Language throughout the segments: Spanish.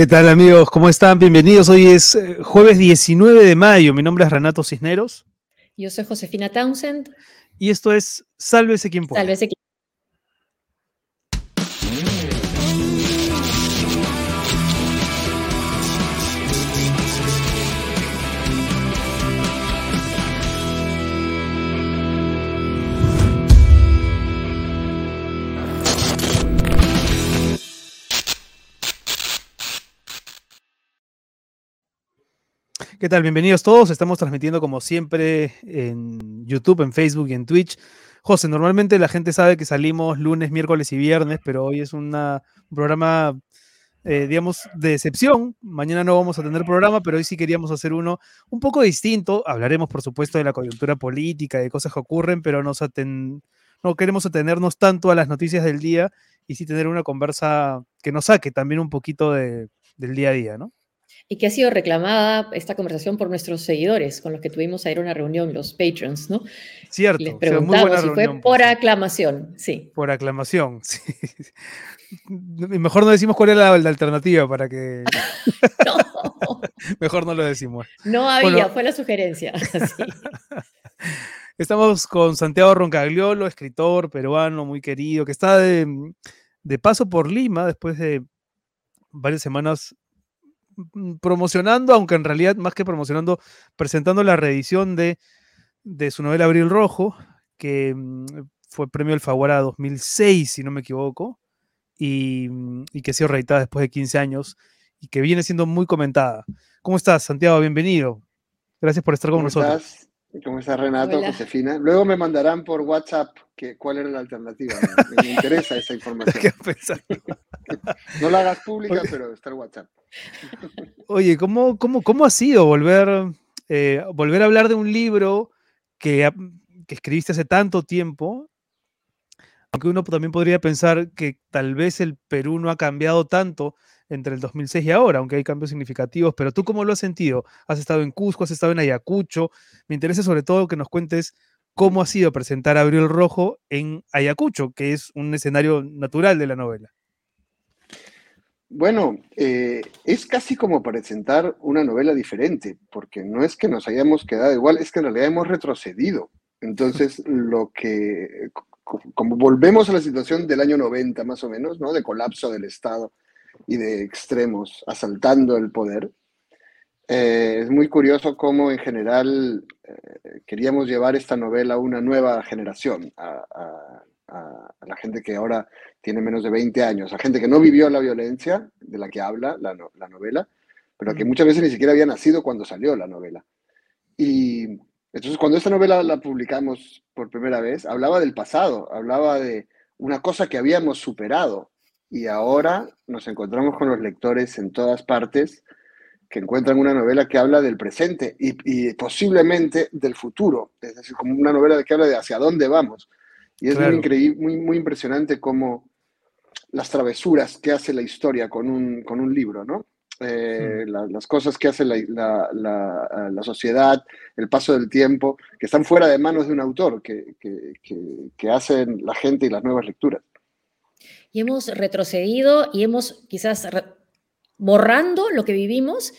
¿Qué tal amigos? ¿Cómo están? Bienvenidos. Hoy es eh, jueves 19 de mayo. Mi nombre es Renato Cisneros. Yo soy Josefina Townsend. Y esto es Sálvese quien pueda. Sálvese quien ¿Qué tal? Bienvenidos todos. Estamos transmitiendo como siempre en YouTube, en Facebook y en Twitch. José, normalmente la gente sabe que salimos lunes, miércoles y viernes, pero hoy es un programa, eh, digamos, de excepción. Mañana no vamos a tener programa, pero hoy sí queríamos hacer uno un poco distinto. Hablaremos, por supuesto, de la coyuntura política, de cosas que ocurren, pero no queremos atenernos tanto a las noticias del día y sí tener una conversa que nos saque también un poquito del día a día, ¿no? Y que ha sido reclamada esta conversación por nuestros seguidores con los que tuvimos ayer una reunión, los patrons, ¿no? Cierto. Les preguntamos si fue por aclamación, sí. Por aclamación, sí. Mejor no decimos cuál era la, alternativa para que... no. Mejor no lo decimos. No había, fue la sugerencia. Estamos con Santiago Roncagliolo, escritor peruano muy querido, que está de, de paso por Lima después de varias semanas promocionando, aunque en realidad más que promocionando, presentando la reedición de, de su novela Abril Rojo, que mm, fue premio Alfaguara 2006, si no me equivoco, y, mm, y, que ha sido reeditada después de 15 años y que viene siendo muy comentada. ¿Cómo estás, Santiago? Bienvenido. Gracias por estar con nosotros. ¿Cómo estás, Renato? Josefina. Luego me mandarán por WhatsApp que, cuál era la alternativa. Me, interesa esa información. no la hagas pública, pero está el WhatsApp. Oye, ¿cómo, cómo, cómo ha sido volver, eh, volver a hablar de un libro que, que escribiste hace tanto tiempo? Aunque uno también podría pensar que tal vez el Perú no ha cambiado tanto entre el 2006 y ahora, aunque hay cambios significativos, pero tú cómo lo has sentido? ¿Has estado en Cusco, has estado en Ayacucho? Me interesa sobre todo que nos cuentes cómo ha sido presentar a Abril Rojo en Ayacucho, que es un escenario natural de la novela. Bueno, eh, es casi como presentar una novela diferente, porque no es que nos hayamos quedado igual, es que en realidad hemos retrocedido. Entonces, lo que, como volvemos a la situación del año 90 más o menos, ¿no? De colapso del Estado y de extremos asaltando el poder. Eh, es muy curioso cómo en general eh, queríamos llevar esta novela a una nueva generación, a, la gente que ahora tiene menos de 20 años, a gente que no vivió la violencia de la que habla la, novela, pero que muchas veces ni siquiera había nacido cuando salió la novela. Y entonces cuando esta novela la publicamos por primera vez, hablaba del pasado, hablaba de una cosa que habíamos superado, y ahora nos encontramos con los lectores en todas partes que encuentran una novela que habla del presente y, posiblemente del futuro, es decir, como una novela que habla de hacia dónde vamos. Y es muy, increíble, muy, muy impresionante cómo las travesuras que hace la historia con un, con un libro, ¿no? Eh, las cosas que hace la, la, la, sociedad, el paso del tiempo, que están fuera de manos de un autor, que, que, que hacen la gente y las nuevas lecturas y hemos retrocedido y hemos quizás borrando lo que vivimos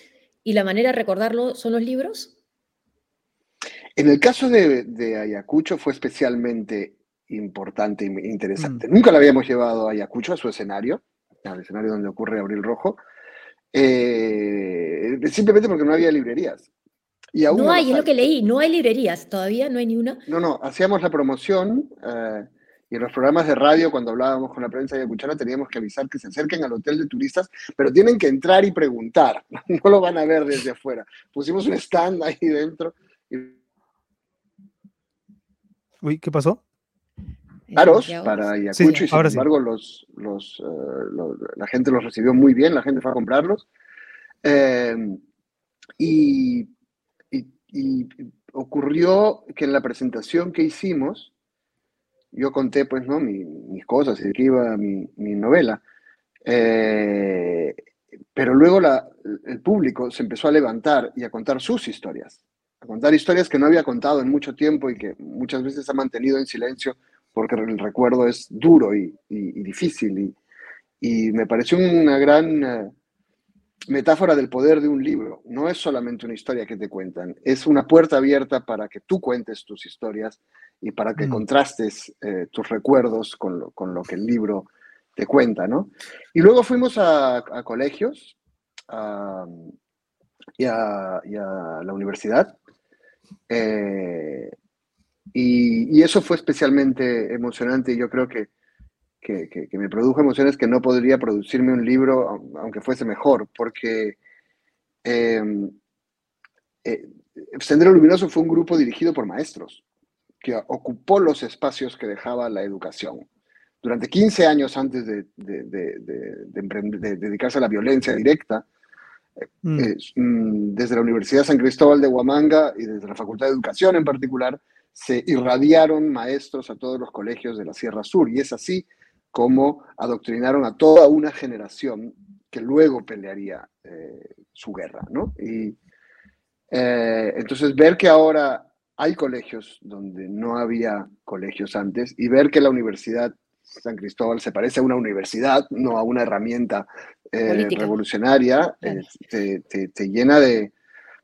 y la manera de recordarlo son los libros? En el caso de, Ayacucho fue especialmente importante e interesante. Mm. Nunca la habíamos llevado a Ayacucho, a su escenario, al escenario donde ocurre Abril Rojo, eh, simplemente porque no había librerías. Y no hay, es lo que leí, no hay librerías, todavía no hay ni una. No, no, hacíamos la promoción. Eh, y en los programas de radio, cuando hablábamos con la prensa de Cuchara, teníamos que avisar que se acerquen al hotel de turistas, pero tienen que entrar y preguntar, no lo van a ver desde afuera. Pusimos un stand ahí dentro. Uy, ¿qué pasó? Aros para Ayacucho y sin embargo los, los, eh, la gente los recibió muy bien, la gente fue a comprarlos. Eh, y, y ocurrió que en la presentación que hicimos, yo conté, pues, ¿no? mis cosas de qué iba mi, novela. Eh, pero luego el público se empezó a levantar y a contar sus historias, a contar historias que no había contado en mucho tiempo y que muchas veces ha mantenido en silencio porque el recuerdo es duro y, difícil. Y, me pareció una gran, eh, metáfora del poder de un libro. No es solamente una historia que te cuentan, es una puerta abierta para que tú cuentes tus historias y para que Mm. contrastes eh, tus recuerdos con lo, con lo que el libro te cuenta, ¿no? Y luego fuimos a, a colegios a- y, a, y a la universidad. eh, y, y eso fue especialmente emocionante y yo creo que, que, que- que me produjo emociones que no podría producirme un libro au- aunque fuese mejor, porque eh, eh, Sendero Luminoso fue un grupo dirigido por maestros que ocupó los espacios que dejaba la educación. Durante 15 años antes de, de- de- de- de emprend- de dedicarse a la violencia directa, Mm. eh, mm, desde la Universidad San Cristóbal de Huamanga y desde la Facultad de Educación en particular, se irradiaron maestros a todos los colegios de la Sierra Sur. Y es así como adoctrinaron a toda una generación que luego pelearía eh, su guerra, ¿no? Y eh, entonces ver que ahora hay colegios donde no había colegios antes y ver que la Universidad San Cristóbal se parece a una universidad, no a una herramienta eh, revolucionaria, Claro. eh, te, te- te llena de,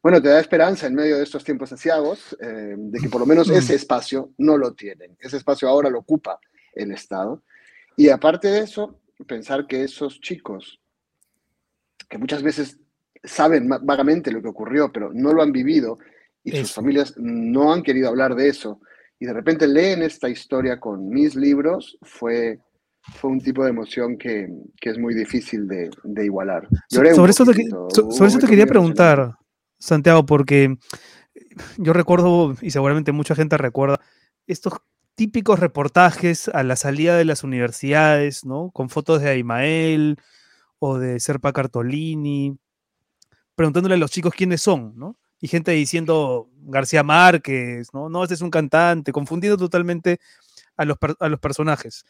bueno, te da esperanza en medio de estos tiempos asiagos, eh, de que por lo menos Mm. ese espacio no lo tienen. Ese espacio ahora lo ocupa el Estado. Y aparte de eso, pensar que esos chicos, que muchas veces saben vagamente lo que ocurrió, pero no lo han vivido, y sus familias no han querido hablar de eso, y de repente leen esta historia con mis libros, fue, fue un tipo de emoción que, que es muy difícil de, de igualar. Lloré sobre, eso te, so- sobre eso te quería preguntar, Santiago, porque yo recuerdo, y seguramente mucha gente recuerda, estos típicos reportajes a la salida de las universidades, ¿no? Con fotos de Aimael o de Serpa Cartolini, preguntándole a los chicos quiénes son, ¿no? Y gente diciendo García Márquez, ¿no? No, este es un cantante, confundiendo totalmente a los, a los personajes.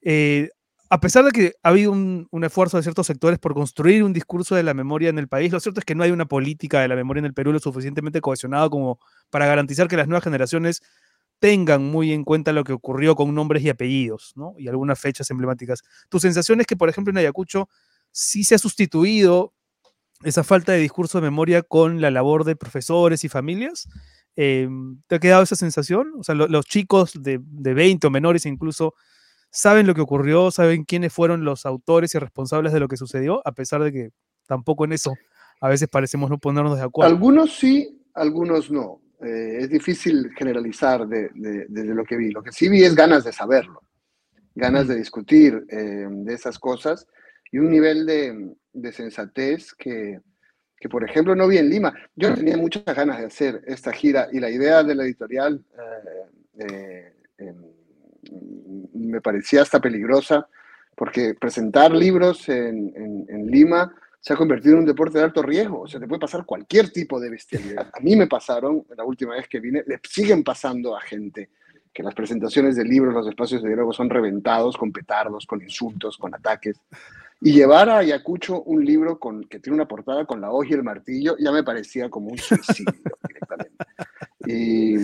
Eh, a pesar de que ha habido un, un esfuerzo de ciertos sectores por construir un discurso de la memoria en el país, lo cierto es que no hay una política de la memoria en el Perú lo suficientemente cohesionada como para garantizar que las nuevas generaciones tengan muy en cuenta lo que ocurrió con nombres y apellidos, ¿no? Y algunas fechas emblemáticas. ¿Tu sensación es que, por ejemplo, en Ayacucho sí se ha sustituido esa falta de discurso de memoria con la labor de profesores y familias? Eh, ¿Te ha quedado esa sensación? O sea, lo- los chicos de, de 20 o menores incluso saben lo que ocurrió, saben quiénes fueron los autores y responsables de lo que sucedió, a pesar de que tampoco en eso a veces parecemos no ponernos de acuerdo. Algunos sí, algunos no. Eh, es difícil generalizar de, de- desde lo que vi. Lo que sí vi es ganas de saberlo, ganas de discutir eh, de esas cosas y un nivel de, de sensatez que, que, por ejemplo, no vi en Lima. Yo tenía muchas ganas de hacer esta gira y la idea de la editorial eh, em, me parecía hasta peligrosa porque presentar libros en, en- en Lima se ha convertido en un deporte de alto riesgo. O sea, te puede pasar cualquier tipo de bestialidad. A mí me pasaron, la última vez que vine, le siguen pasando a gente que las presentaciones de libros, los espacios de diálogo son reventados con petardos, con insultos, con ataques. Y llevar a Ayacucho un libro con, que tiene una portada con la hoja y el martillo ya me parecía como un suicidio directamente. Y,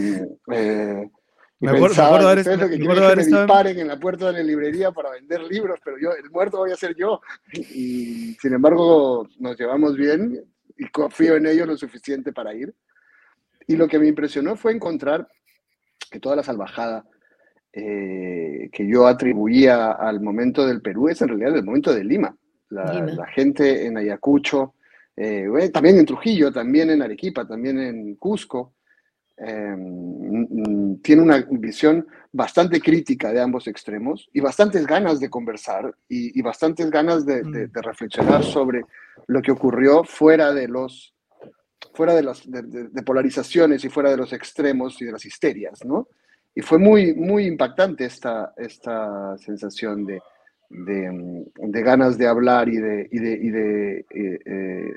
eh, Me acuerdo- me pensaba, acuerdo haber- "Ustedes lo me que acuerdo quieren es que haber me disparen en la puerta de la librería para vender libros, pero yo, el muerto voy a ser yo. Y sin embargo, nos llevamos bien y confío en ellos lo suficiente para ir. Y lo que me impresionó fue encontrar que toda la salvajada eh, que yo atribuía al momento del Perú es en realidad el momento de Lima. La, Lima. la gente en Ayacucho, eh, también en Trujillo, también en Arequipa, también en Cusco, eh, tiene una visión bastante crítica de ambos extremos y bastantes ganas de conversar y, y bastantes ganas de, de- Mm. de reflexionar sobre lo que ocurrió fuera de los fuera de las de, de- polarizaciones y fuera de los extremos y de las histerias, ¿no? Y fue muy, muy impactante esta, esta sensación de, de, mm, ganas de hablar y de, y de, y eh, eh,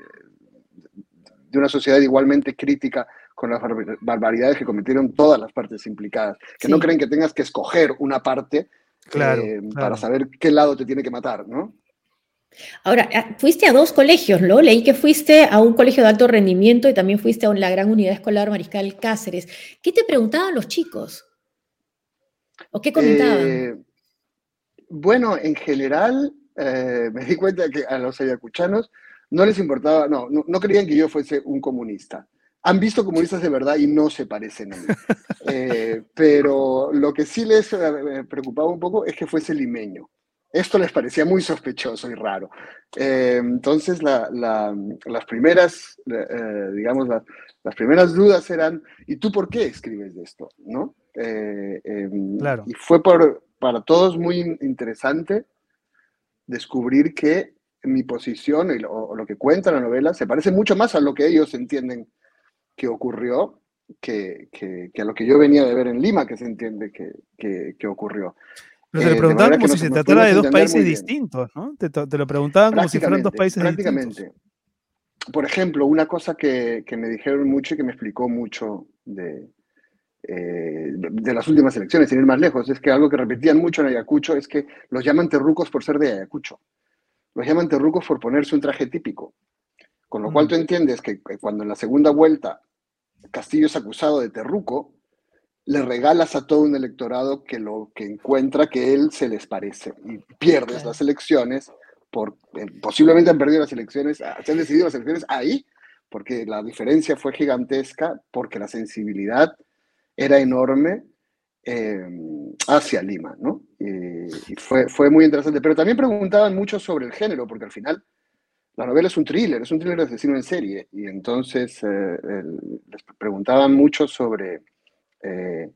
de una sociedad igualmente crítica con las barbar- barbaridades que cometieron todas las partes implicadas. Que no creen que tengas que escoger una parte Claro, eh, claro. para saber qué lado te tiene que matar, ¿no? Ahora, ah, fuiste a dos colegios, ¿no? Leí que fuiste a un colegio de alto rendimiento y también fuiste a la gran unidad escolar Mariscal Cáceres. ¿Qué te preguntaban los chicos? ¿O qué comentaban? Eh, bueno, en general, eh, me di cuenta que a los ayacuchanos no les importaba, no, no, no creían que yo fuese un comunista. Han visto comunistas de verdad y no se parecen a mí. Eh, pero lo que sí les eh, preocupaba un poco es que fuese limeño. Esto les parecía muy sospechoso y raro. Eh, entonces, la, la, las primeras, eh, digamos, la, las primeras dudas eran, ¿y tú por qué escribes de esto? ¿No? Eh, em, Claro. Y fue por, para todos muy in- interesante descubrir que mi posición y lo, o lo que cuenta la novela se parece mucho más a lo que ellos entienden que ocurrió que, que- que a lo que yo venía de ver en Lima, que se entiende que, que- que ocurrió. Pero se Eh, le de preguntaban como si se tratara de dos países distintos, ¿no? Te, te lo preguntaban como si fueran dos Prácticamente, países distintos. prácticamente. Por ejemplo, una cosa que, que me dijeron mucho y que me explicó mucho de, eh, de, de las últimas elecciones, sin ir más lejos, es que algo que repetían mucho en Ayacucho es que los llaman terrucos por ser de Ayacucho. Los llaman terrucos por ponerse un traje típico. Con lo cual tú entiendes que cuando en la segunda vuelta Castillo es acusado de terruco, le regalas a todo un electorado que lo que encuentra que él se les parece y pierdes las elecciones por eh, posiblemente han perdido las elecciones, ah, se han decidido las elecciones ahí porque la diferencia fue gigantesca porque la sensibilidad era enorme eh, hacia Lima, ¿no? Y, y fue, fue muy interesante. Pero también preguntaban mucho sobre el género, porque al final la novela es un thriller, es un thriller de asesino en serie. Y entonces eh, les preguntaban mucho sobre eh,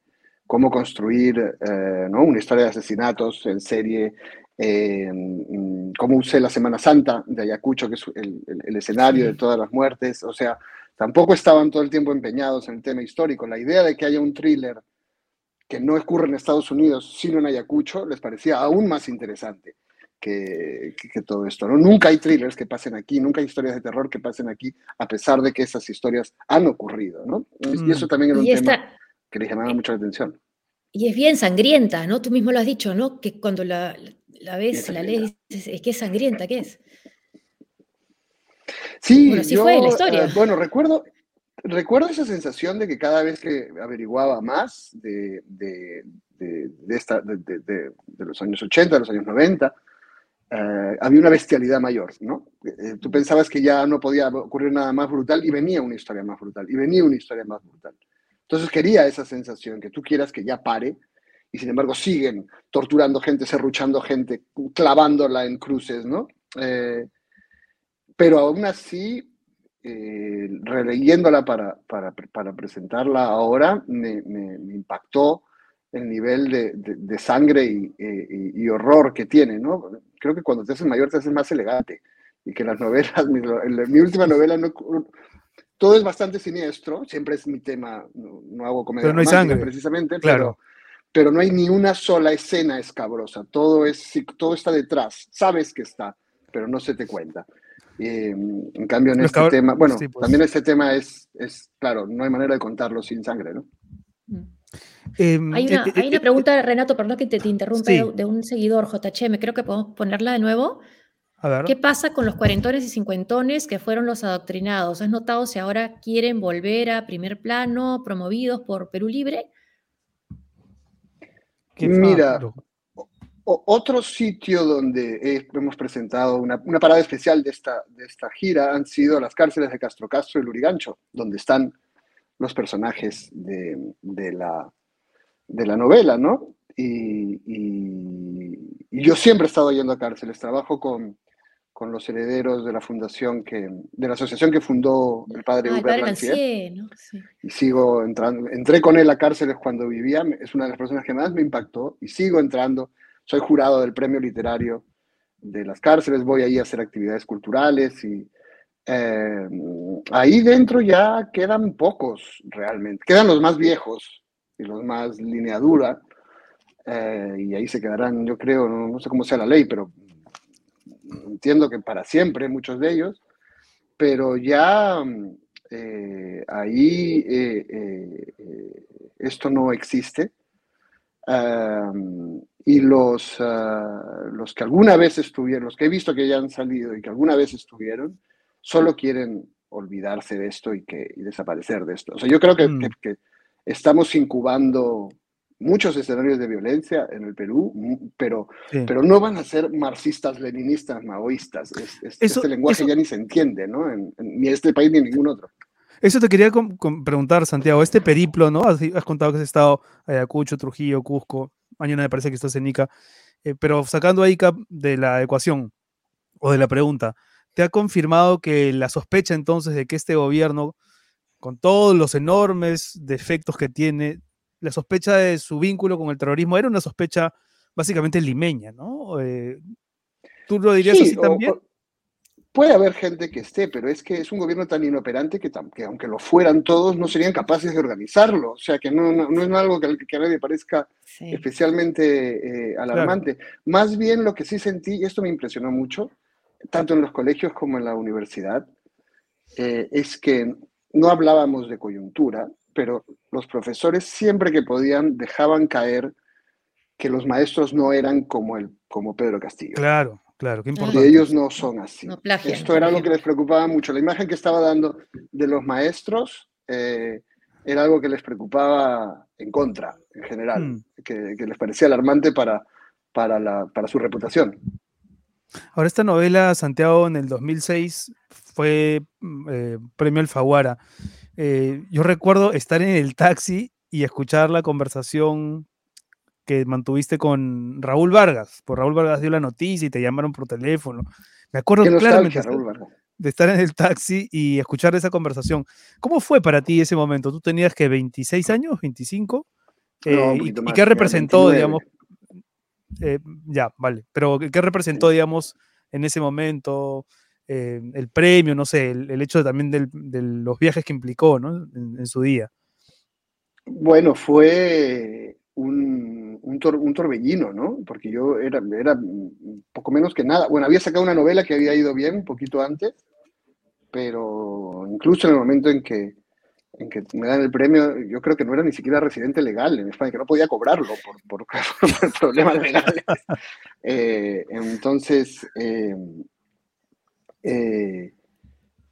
cómo construir eh, ¿no? una historia de asesinatos en serie, mm, cómo usé la Semana Santa de Ayacucho, que es el, el- el escenario de todas las muertes. O sea, tampoco estaban todo el tiempo empeñados en el tema histórico. La idea de que haya un thriller que no ocurre en Estados Unidos, sino en Ayacucho, les parecía aún más interesante que, que- que todo esto. ¿no? Nunca hay thrillers que pasen aquí, nunca hay historias de terror que pasen aquí, a pesar de que esas historias han ocurrido. ¿no? Y Mm. eso también era un Y tema esta, que les llamaba mucho la atención. y es bien sangrienta, ¿no? Tú mismo lo has dicho, ¿no? Que cuando la, la ves, la lees, dices, es que es sangrienta, ¿qué es? Sí, Bueno, así yo, fue la historia. eh, bueno, recuerdo, recuerdo esa sensación de que cada vez que averiguaba más de, de, de, de esta, de, de- de- de los años 80, de los años 90, eh, había una bestialidad mayor, ¿no? Eh, tú pensabas que ya no podía ocurrir nada más brutal y venía una historia más brutal, y venía una historia más brutal. Entonces quería esa sensación, que tú quieras que ya pare, y sin embargo siguen torturando gente, serruchando gente, clavándola en cruces, ¿no? Eh, pero aún así, eh, releyéndola para, para, para presentarla ahora, me, me- me impactó el nivel de, de- de sangre y, eh, y- y horror que tiene, ¿no? Creo que cuando te haces mayor te haces más elegante y que las novelas, mi, mi última novela, no, todo es bastante siniestro, siempre es mi tema, no, no hago comedia Pero no hay sangre. precisamente, Claro. pero, pero no hay ni una sola escena escabrosa, todo, es, todo está detrás, sabes que está, pero no se te cuenta. Eh, en cambio, en Los este tema, bueno, sí, pues. también este tema es, es, claro, no hay manera de contarlo sin sangre, ¿no? Em, Hay una, eh, hay eh, una eh, pregunta, Renato, perdón que te, te interrumpa, Sí. de, un seguidor, JHM, creo que podemos ponerla de nuevo. A ver. ¿Qué pasa con los cuarentones y cincuentones que fueron los adoctrinados? ¿Has notado si ahora quieren volver a primer plano, promovidos por Perú Libre? Qué Mira, otro sitio donde he- hemos presentado una, una parada especial de esta, de esta gira han sido las cárceles de Castro Castro y Lurigancho, donde están los personajes de, de la, de la novela, ¿no? Y, y- y yo siempre he estado yendo a cárceles, trabajo con, con los herederos de la fundación, que, de la asociación que fundó el padre Ah, Hubert Lancier ¿no? Sí. y sigo entrando. Entré con él a cárceles cuando vivía, es una de las personas que más me impactó y sigo entrando. Soy jurado del premio literario de las cárceles, voy ahí a hacer actividades culturales y eh, ahí dentro ya quedan pocos realmente. Quedan los más viejos y los más lineadura eh, y ahí se quedarán, yo creo, no, sé cómo sea la ley, pero entiendo que para siempre muchos de ellos, pero ya eh, ahí esto no existe. Y los, los que alguna vez estuvieron, los que he visto que ya han salido y que alguna vez estuvieron, solo quieren olvidarse de esto y, que, y desaparecer de esto. O sea, yo creo que, Mm. que- que estamos incubando muchos escenarios de violencia en el Perú, pero, pero no van a ser marxistas, leninistas, maoístas. este lenguaje ya ni se entiende, ¿no? ni en este país ni en ningún otro. Eso te quería preguntar, Santiago. Este periplo, ¿no? Has, contado que has estado Ayacucho, Trujillo, Cusco. Mañana me parece que estás en Ica. Eh, pero sacando a Ica de la ecuación o de la pregunta, ¿te ha confirmado que la sospecha entonces de que este gobierno, con todos los enormes defectos que tiene, la sospecha de su vínculo con el terrorismo era una sospecha básicamente limeña, ¿no? Eh, ¿Tú lo dirías así también? puede haber gente que esté, pero es que es un gobierno tan inoperante que, aunque lo fueran todos, no serían capaces de organizarlo. O sea, que no, no, es algo que, a nadie parezca especialmente eh, alarmante. Más bien lo que sí sentí, y esto me impresionó mucho, tanto en los colegios como en la universidad, eh, es que no hablábamos de coyuntura, pero los profesores siempre que podían dejaban caer que los maestros no eran como, el, como Pedro Castillo. Claro, Claro, qué importante. Y ellos no son así. Esto era algo que les preocupaba mucho. La imagen que estaba dando de los maestros eh, era algo que les preocupaba en contra, en general, mm. que, les parecía alarmante para, para, la, para su reputación. Ahora, esta novela, Santiago, en el 2006 fue mm, eh, premio Alfaguara. Eh, yo recuerdo estar en el taxi y escuchar la conversación que mantuviste con Raúl Vargas. Por Raúl Vargas dio la noticia y te llamaron por teléfono. Me acuerdo claramente de estar en el taxi y escuchar esa conversación. ¿Cómo fue para ti ese momento? ¿Tú tenías que 26 años, 25? Eh, y, qué representó, digamos? Eh, ya, vale. Pero ¿qué representó, digamos, en ese momento? Eh, el premio, no sé, el, hecho también de los viajes que implicó, ¿no? en su día. Bueno, fue un, un, torbellino, ¿no? Porque yo era, era poco menos que nada. Bueno, había sacado una novela que había ido bien un poquito antes, pero incluso en el momento en que, en que me dan el premio, yo creo que no era ni siquiera residente legal en España, que no podía cobrarlo por, problemas legales. Eh, entonces, eh, eh,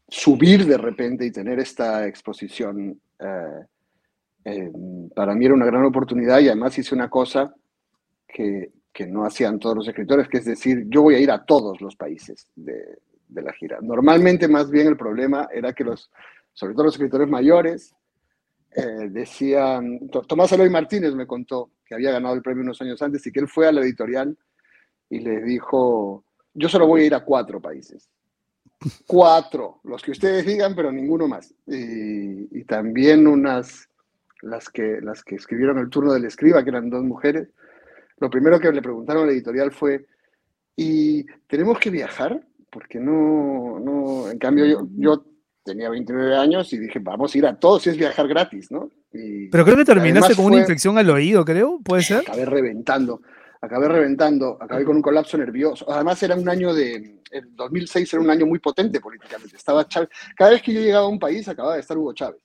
subir de repente y tener esta exposición para mí era una gran oportunidad y además hice una cosa que, que, no hacían todos los escritores, que es decir, yo voy a ir a todos los países de, de la gira. Normalmente más bien el problema era que los, sobre todo los escritores mayores, eh, decían, Tomás Eloy Martínez me contó que había ganado el premio unos años antes y que él fue a la editorial y le dijo, yo solo voy a ir a cuatro países. Cuatro, los que ustedes digan, pero ninguno más. Y, también unas las que, las que escribieron el turno del escriba, que eran dos mujeres, lo primero que le preguntaron a la editorial fue, ¿y tenemos que viajar? Porque no, no, en cambio yo tenía 29 años y dije, vamos a ir a todos, y es viajar gratis, ¿no? Pero creo que terminaste con una infección al oído, creo, ¿puede ser? Acabé reventando, acabé reventando, acabé con un colapso nervioso. Además era un año de, el 2006 era un año muy potente políticamente. Estaba Chávez, cada vez que yo llegaba a un país acababa de estar Hugo Chávez.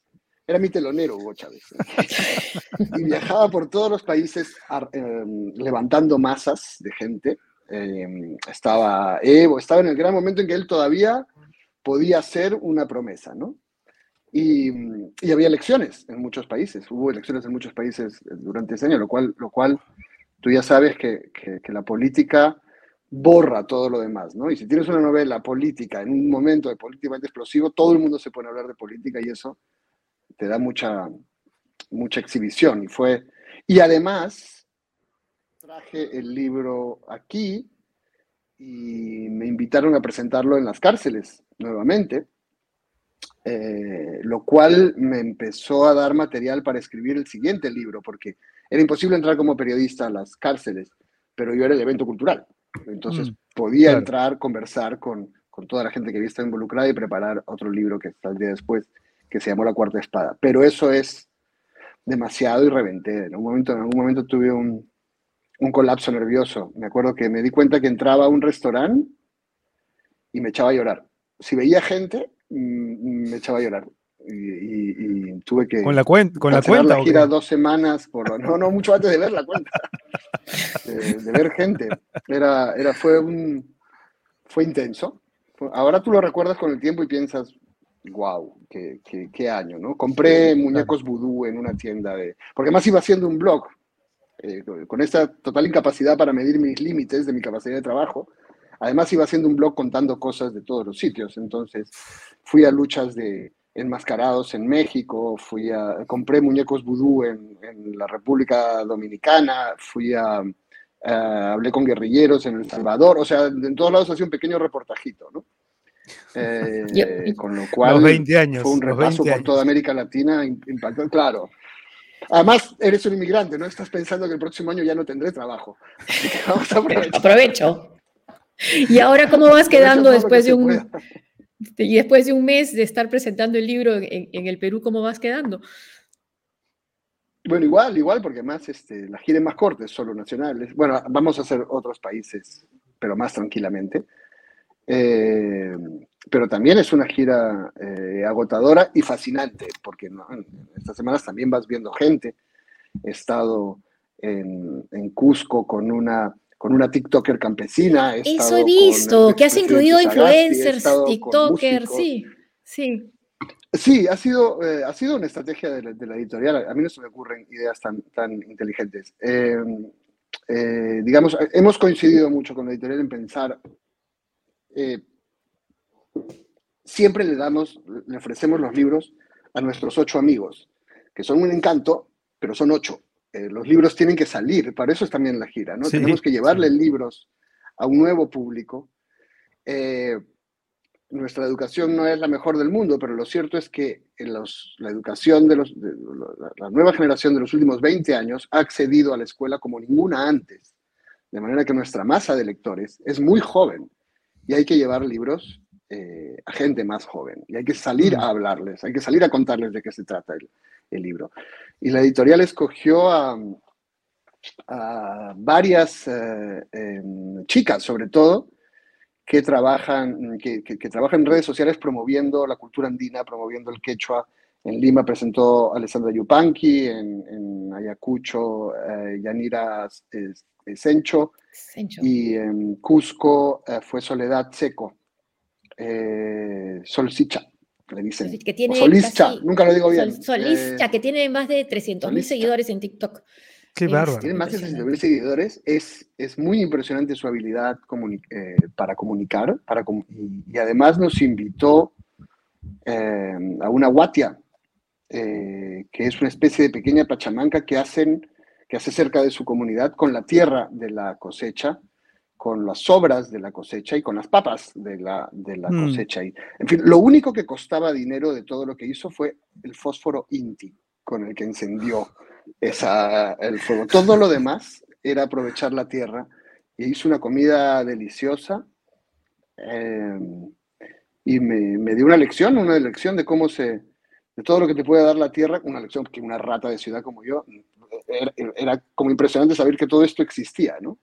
Era mi telonero, Hugo Chávez. y viajaba por todos los países em, levantando masas de gente. Em, estaba Evo, estaba en el gran momento en que él todavía podía hacer una promesa, ¿no? Y, había elecciones en muchos países, hubo elecciones en muchos países durante ese año, lo cual, lo cual tú ya sabes que, que, la política borra todo lo demás, ¿no? Y si tienes una novela política en un momento de políticamente explosivo, todo el mundo se pone a hablar de política y eso te da mucha, mucha exhibición. Y fue. Y además, traje el libro aquí y me invitaron a presentarlo en las cárceles nuevamente, eh, lo cual me empezó a dar material para escribir el siguiente libro, porque era imposible entrar como periodista a las cárceles, pero yo era el evento cultural. Entonces mm, podía entrar, conversar con, con, toda la gente que había estado involucrada y preparar otro libro que saldría después que se llamó La Cuarta Espada. Pero eso es demasiado y reventé. En, un momento, en algún momento tuve un, un colapso nervioso. Me acuerdo que me di cuenta que entraba a un restaurante y me echaba a llorar. Si veía gente, mm, me echaba a llorar. Y, tuve que con la, cuenta con la cuenta la gira dos semanas por no no mucho antes de ver la cuenta de, ver gente era era fue un fue intenso ahora tú lo recuerdas con el tiempo y piensas wow, qué, año, ¿no? Compré muñecos vudú en una tienda de... Porque además iba haciendo un blog eh, con esta total incapacidad para medir mis límites de mi capacidad de trabajo, además iba haciendo un blog contando cosas de todos los sitios. Entonces fui a luchas de enmascarados en México, fui a, compré muñecos vudú en, en la República Dominicana, fui a, hablé con guerrilleros en El Salvador, o sea, en todos lados hacía un pequeño reportajito, ¿no? Eh, con lo cual 20 años, fue un repaso por toda América Latina impactó, claro. Además, eres un inmigrante, ¿no? Estás pensando que el próximo año ya no tendré trabajo. Vamos a Aprovecho. ¿Y ahora cómo vas quedando después de un y después de un mes de estar presentando el libro en, en, el Perú, cómo vas quedando? Bueno, igual, igual, porque más este, la gira es más corta, es solo nacionales. Bueno, vamos a hacer otros países, pero más tranquilamente. Eh, pero también es una gira eh, agotadora y fascinante, porque estas semanas también vas viendo gente. He estado en, en Cusco con una, con una TikToker campesina. Eso he visto, que has incluido influencers, TikTokers, sí, sí. Sí, ha sido, eh, ha sido una estrategia de la, editorial. A mí no se me ocurren ideas tan, tan inteligentes. digamos, hemos coincidido mucho con la editorial en pensar eh, siempre le damos, le ofrecemos los libros a nuestros ocho amigos, que son un encanto, pero son ocho. Eh, los libros tienen que salir, para eso es también la gira, ¿no? Tenemos que llevarle libros a un nuevo público. Eh, nuestra educación no es la mejor del mundo, pero lo cierto es que la educación de, los, la nueva generación de los últimos 20 años ha accedido a la escuela como ninguna antes. De manera que nuestra masa de lectores es muy joven y hay que llevar libros eh, a gente más joven. Y hay que salir a hablarles, hay que salir a contarles de qué se trata el, libro. Y la editorial escogió a, varias eh, em, chicas, sobre todo, que trabajan, que, trabajan en redes sociales promoviendo la cultura andina, promoviendo el quechua. En Lima presentó Alessandra Yupanqui, en, Ayacucho eh, Yanira Sencho, y en Cusco fue Soledad Seco, eh, Solsicha, le dicen. Que tiene Solischa, nunca lo digo bien. Solischa, eh, que tiene más de 300 mil seguidores en TikTok. Qué bárbaro. Tiene más de 300 mil seguidores. Es, es muy impresionante su habilidad para comunicar. Para y, además nos invitó a una guatia, que es una especie de pequeña pachamanca que hacen que hace cerca de su comunidad con la tierra de la cosecha, con las sobras de la cosecha y con las papas de la, de la mm. cosecha. Y, en fin, lo único que costaba dinero de todo lo que hizo fue el fósforo Inti, con el que encendió esa, el fuego. Todo lo demás era aprovechar la tierra y hizo una comida deliciosa. Em, y me, me, dio una lección, una lección de cómo se, de todo lo que te puede dar la tierra, una lección que una rata de ciudad como yo era, como impresionante saber que todo esto existía, ¿no?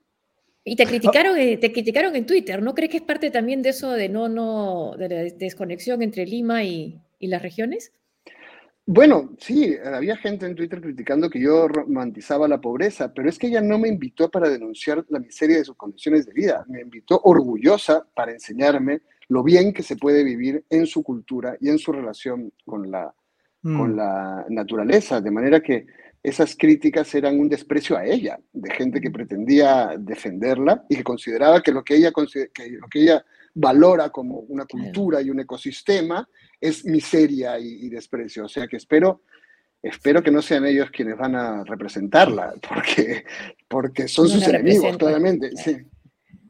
Y te criticaron, eh, te criticaron en Twitter, ¿no crees que es parte también de eso de no, no, de la desconexión entre Lima y, y las regiones? Bueno, sí, había gente en Twitter criticando que yo romantizaba la pobreza, pero es que ella no me invitó para denunciar la miseria de sus condiciones de vida, me invitó orgullosa para enseñarme lo bien que se puede vivir en su cultura y en su relación con la, con mm. la naturaleza, de manera que esas críticas eran un desprecio a ella, de gente que pretendía defenderla y que consideraba que lo que ella, que lo que ella valora como una cultura y un ecosistema es miseria y, desprecio. O sea que espero, espero que no sean ellos quienes van a representarla, porque, porque son sus enemigos, claramente.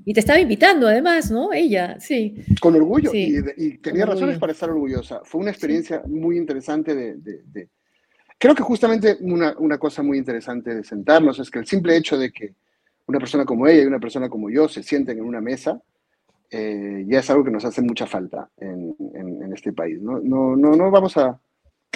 Y te estaba invitando, además, ¿no? Ella, sí. Con orgullo, Y, tenía razones para estar orgullosa. Fue una experiencia muy interesante de Creo que justamente una, una, cosa muy interesante de sentarnos es que el simple hecho de que una persona como ella y una persona como yo se sienten en una mesa eh, ya es algo que nos hace mucha falta en, en, este país. ¿no? No, no, no vamos a,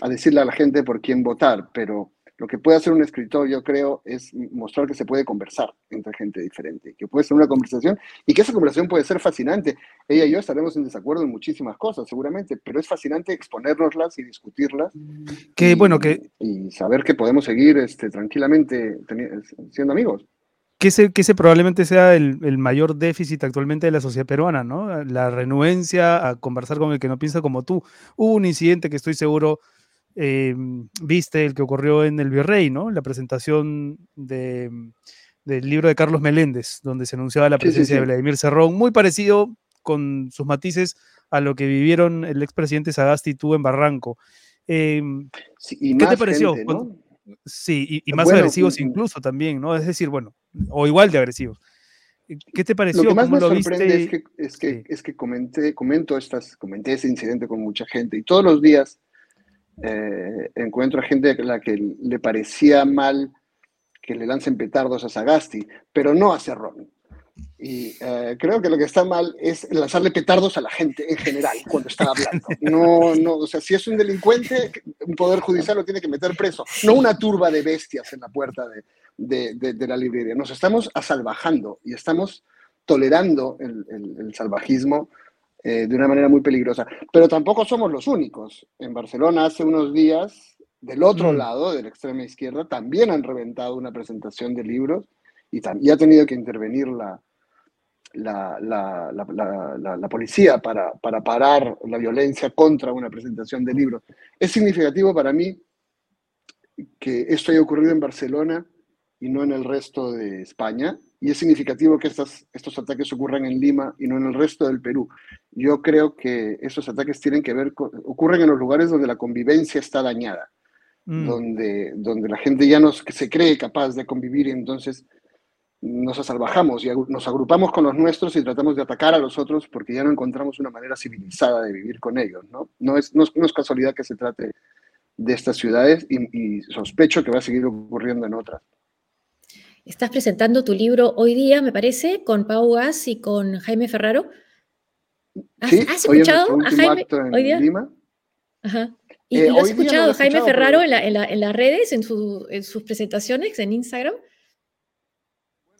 a, decirle a la gente por quién votar, pero lo que puede hacer un escritor, yo creo, es mostrar que se puede conversar entre gente diferente, que puede ser una conversación y que esa conversación puede ser fascinante. Ella y yo estaremos en desacuerdo en muchísimas cosas, seguramente, pero es fascinante exponernoslas y discutirlas. Que bueno, que... Y saber que podemos seguir este, tranquilamente siendo amigos. Que ese, que ese probablemente sea el, el, mayor déficit actualmente de la sociedad peruana, ¿no? La renuencia a conversar con el que no piensa como tú. Hubo un incidente que estoy seguro eh, viste el que ocurrió en el Virrey, ¿no? La presentación de, del libro de Carlos Meléndez, donde se anunciaba la presencia de Vladimir Cerrón, muy parecido con sus matices a lo que vivieron el expresidente Sagasti y tú en Barranco. Em, ¿Qué te pareció? Sí, y, más agresivos incluso también, ¿no? Es decir, bueno, o igual de agresivos. ¿Qué te pareció? Lo que más me sorprende es que, es que, es que comenté, comento estas, comenté ese incidente con mucha gente y todos los días eh, encuentro a gente a la que le parecía mal que le lancen petardos a Sagasti, pero no a Cerrón. Y eh, creo que lo que está mal es lanzarle petardos a la gente en general cuando está hablando. No, no, o sea, si es un delincuente, un poder judicial lo tiene que meter preso, no una turba de bestias en la puerta de, la librería. Nos estamos asalvajando y estamos tolerando el salvajismo eh, de una manera muy peligrosa. Pero tampoco somos los únicos. En Barcelona hace unos días, del otro mm. lado, de la extrema izquierda, también han reventado una presentación de libros y, ha tenido que intervenir la, la, la, la, policía para, para, parar la violencia contra una presentación de libros. Es significativo para mí que esto haya ocurrido en Barcelona y no en el resto de España, y es significativo que estas, estos ataques ocurran en Lima y no en el resto del Perú. Yo creo que esos ataques tienen que ver, con, ocurren en los lugares donde la convivencia está dañada, mm. donde, donde la gente ya no se cree capaz de convivir y entonces nos asalvajamos y nos agrupamos con los nuestros y tratamos de atacar a los otros porque ya no encontramos una manera civilizada de vivir con ellos. No, no, es, no, es, casualidad que se trate de estas ciudades y sospecho que va a seguir ocurriendo en otras. Estás presentando tu libro hoy día, me parece, con Pau Gas y con Jaime Ferraro. ¿Has, escuchado a Jaime hoy día? Ajá. ¿Y, eh, has escuchado a Jaime Ferraro en, las redes, en, sus presentaciones, en Instagram?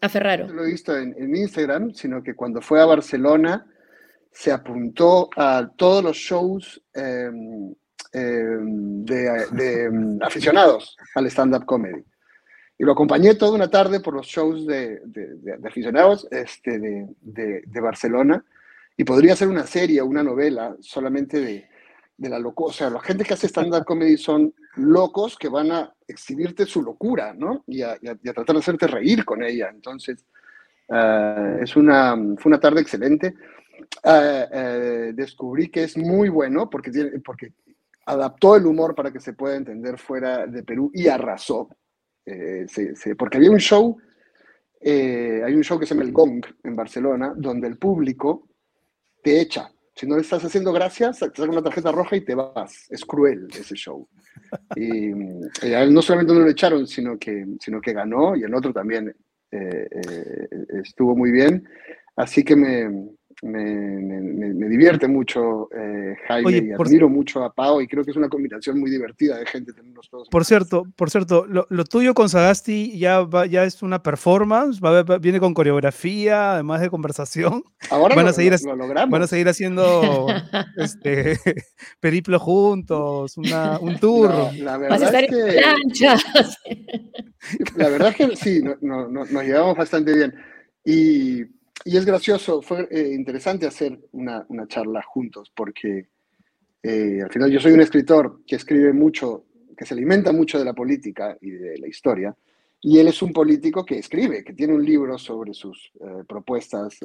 A Ferraro. No lo he visto en, Instagram, sino que cuando fue a Barcelona se apuntó a todos los shows em, em, de, em, aficionados al stand-up comedy. Y lo acompañé toda una tarde por los shows de, aficionados este, de, Barcelona. Y podría ser una serie una novela solamente de, la locura. O sea, la gente que hace stand-up comedy son locos que van a exhibirte su locura, ¿no? Y a, tratar de hacerte reír con ella. Entonces, eh, es una, fue una tarde excelente. Eh, eh, descubrí que es muy bueno porque, tiene, porque adaptó el humor para que se pueda entender fuera de Perú y arrasó. Eh, porque había un show, eh, hay un show que se llama El Gong en Barcelona, donde el público te echa. Si no le estás haciendo gracias, te saca una tarjeta roja y te vas. Es cruel ese show. Y eh, no solamente no lo echaron, sino que, sino que ganó y el otro también estuvo muy bien. Así que me, me, divierte mucho eh, Jaime y admiro mucho a Pau y creo que es una combinación muy divertida de gente tenernos todos. Por cierto, por cierto, lo, tuyo con Sagasti ya, ya es una performance, viene con coreografía, además de conversación. Ahora van, a seguir, lo, van a seguir haciendo este, periplo juntos, un tour. la verdad es que, La verdad es que sí, nos llevamos bastante bien. Y y es gracioso, fue eh, interesante hacer una, una, charla juntos, porque eh, al final yo soy un escritor que escribe mucho, que se alimenta mucho de la política y de la historia, y él es un político que escribe, que tiene un libro sobre sus eh, propuestas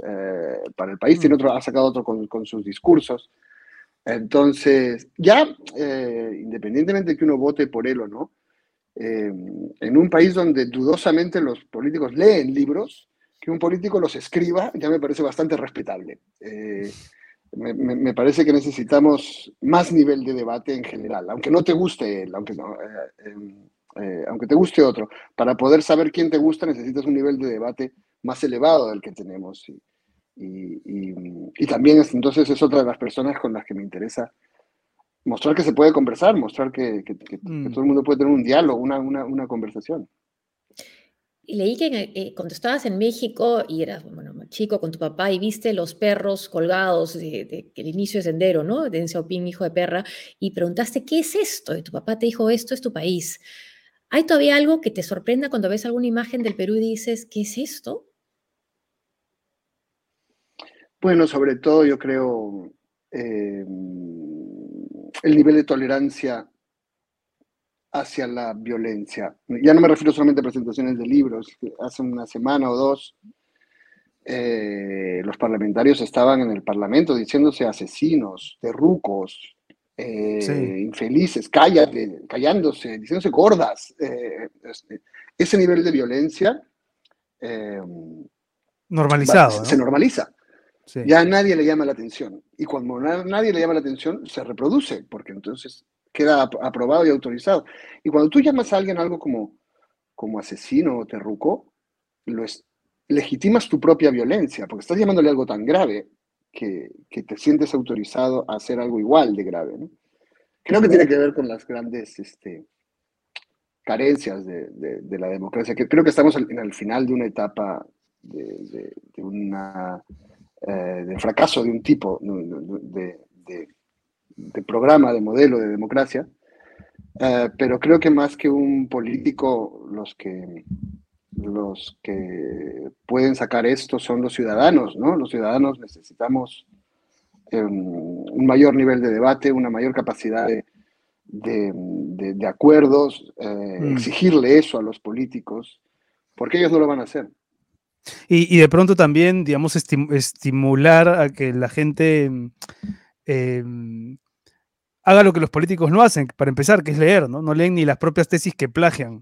para el país, tiene mm. otro, ha sacado otro con, con sus discursos. Entonces, ya, independientemente de que uno vote por él o no, en un país donde dudosamente los políticos leen libros, que un político los escriba ya me parece bastante respetable. Eh, me, parece que necesitamos más nivel de debate en general, aunque no te guste él, aunque, eh, eh, aunque te guste otro. Para poder saber quién te gusta necesitas un nivel de debate más elevado del que tenemos. Y, también entonces es otra de las personas con las que me interesa mostrar que se puede conversar, mostrar que, mm. todo el mundo puede tener un diálogo, una, una conversación. Leí que eh, cuando estabas en México y eras bueno, chico con tu papá y viste los perros colgados de, el inicio de sendero, ¿no? De Xiaoping, hijo de perra, y preguntaste, ¿qué es esto? Y tu papá te dijo, esto es tu país. ¿Hay todavía algo que te sorprenda cuando ves alguna imagen del Perú y dices, ¿qué es esto? Bueno, sobre todo yo creo em, el nivel de tolerancia hacia la violencia. Ya no me refiero solamente a presentaciones de libros. Hace una semana o dos, eh, los parlamentarios estaban en el Parlamento diciéndose asesinos, terrucos, eh, infelices, callándose, diciéndose gordas. Eh, este, ese nivel de violencia normalizado. Se normaliza. Ya nadie le llama la atención. Y cuando nadie le llama la atención, se reproduce, porque entonces queda aprobado y autorizado. Y cuando tú llamas a alguien algo como, como asesino o terruco, lo legitimas tu propia violencia, porque estás llamándole algo tan grave que, te sientes autorizado a hacer algo igual de grave. Creo que tiene que ver con las grandes este, carencias de, la democracia, que creo que estamos en el final de una etapa de, una, eh, fracaso de un tipo de, de programa, de modelo de democracia, eh, pero creo que más que un político, los que, los que pueden sacar esto son los ciudadanos, ¿no? Los ciudadanos necesitamos em, un mayor nivel de debate, una mayor capacidad de, de, acuerdos, eh, mm. exigirle eso a los políticos, porque ellos no lo van a hacer. Y, de pronto también, digamos, estimular a que la gente eh, haga lo que los políticos no hacen, para empezar, que es leer, ¿no? No leen ni las propias tesis que plagian.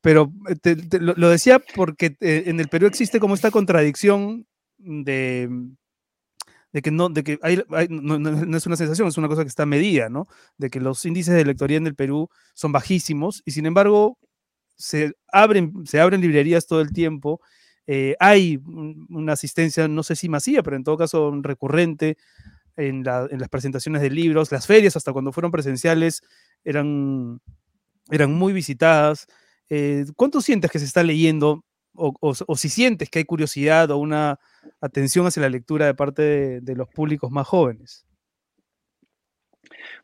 Pero eh, lo, decía porque eh, en el Perú existe como esta contradicción de, que, no, de que no, es una sensación, es una cosa que está medida, ¿no? De que los índices de lectoría en el Perú son bajísimos y sin embargo se abren, se abren librerías todo el tiempo. Eh, hay una asistencia, no sé si masiva, pero en todo caso recurrente en, las presentaciones de libros, las ferias, hasta cuando fueron presenciales, eran, eran muy visitadas. Eh, ¿Cuánto sientes que se está leyendo o, si sientes que hay curiosidad o una atención hacia la lectura de parte de, los públicos más jóvenes?